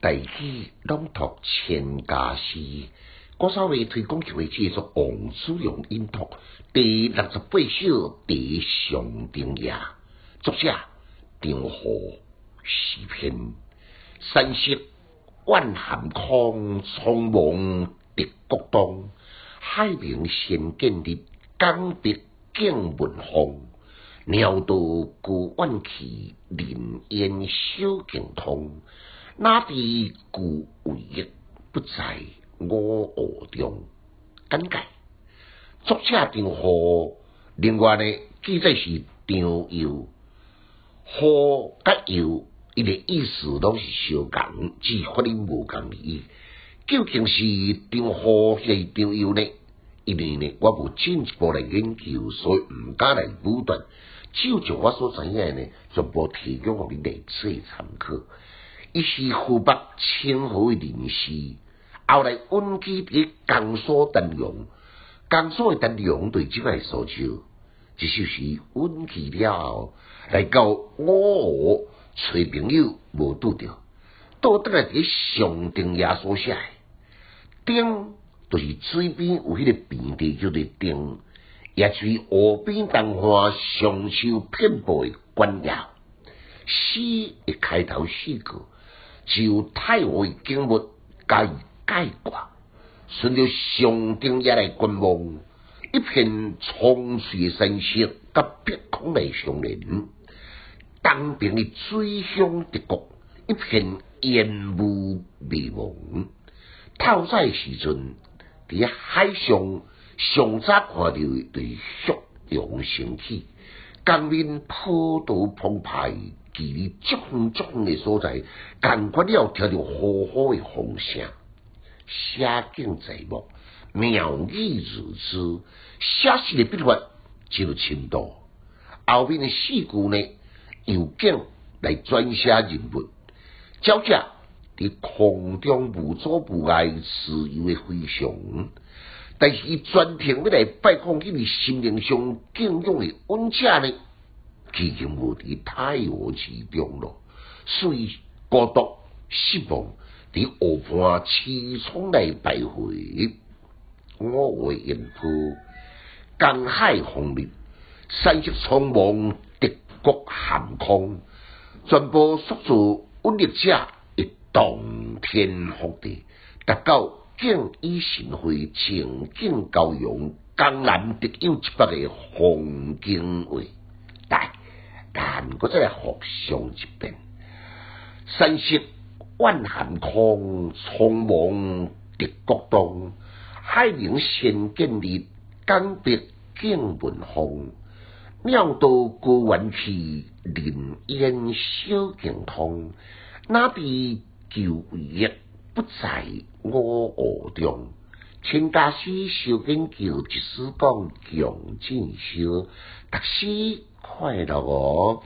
大器朗读千家诗，我稍微推广就会介绍王祖荣音读第六十八首第上定夜，作者张和诗篇。山色万寒空，苍茫直国东。海明先见日，江碧景文风。鸟道孤晚去，林烟小径通。哪知故唯一，不在我河中。简介：作者张和，另外呢，记载是张友。和甲友，伊个意思拢是相共，只发音无共而已。究竟是张和还是张友呢？因为呢，我无进一步来研究，所以毋敢来武断。就就我所知影呢，全部提供互你历史参考。伊是湖北清河诶人士，后来稳居伫江苏丹阳，江苏诶丹阳对即个苏州，即首诗稳居了后，来到我河找朋友无拄着，倒转来伫上定夜所写，定就是水边有迄个平地叫做定，也是河边东花上秀遍布诶关窑。诗一开头四句。就太湖景物加以概括，顺着上顶也来观望，一片苍翠山色，甲碧空来相连。东边的水乡直国，一片烟雾迷蒙。透早时阵，伫海上上早看到对夕阳升起，江面波涛澎湃。距离足远足远诶所在，感觉了听着呼呼诶风声，写景在目，妙语如诗，写诗诶笔法就深度。后面诶四句呢，由景来撰写人物，照者伫空中无阻无碍自由诶飞翔，但是伊专程要来拜访迄位心灵上敬仰诶恩者呢？已经无伫太湖之中咯，所以孤独失望伫湖畔凄怆来徘徊。我为沿途江海风烈，山色苍茫，敌国寒空，全部宿住温力者一动天福地，达到敬以神会，情景高扬，江南特有一百个风景画。但但我再来复上一遍：山色万寒空，苍茫敌国东。海明先见日，江碧景文风。鸟道孤远去，林烟小径通。哪知旧回忆，不在我河中。请家师小研究，一时讲强进修，读书快乐哦。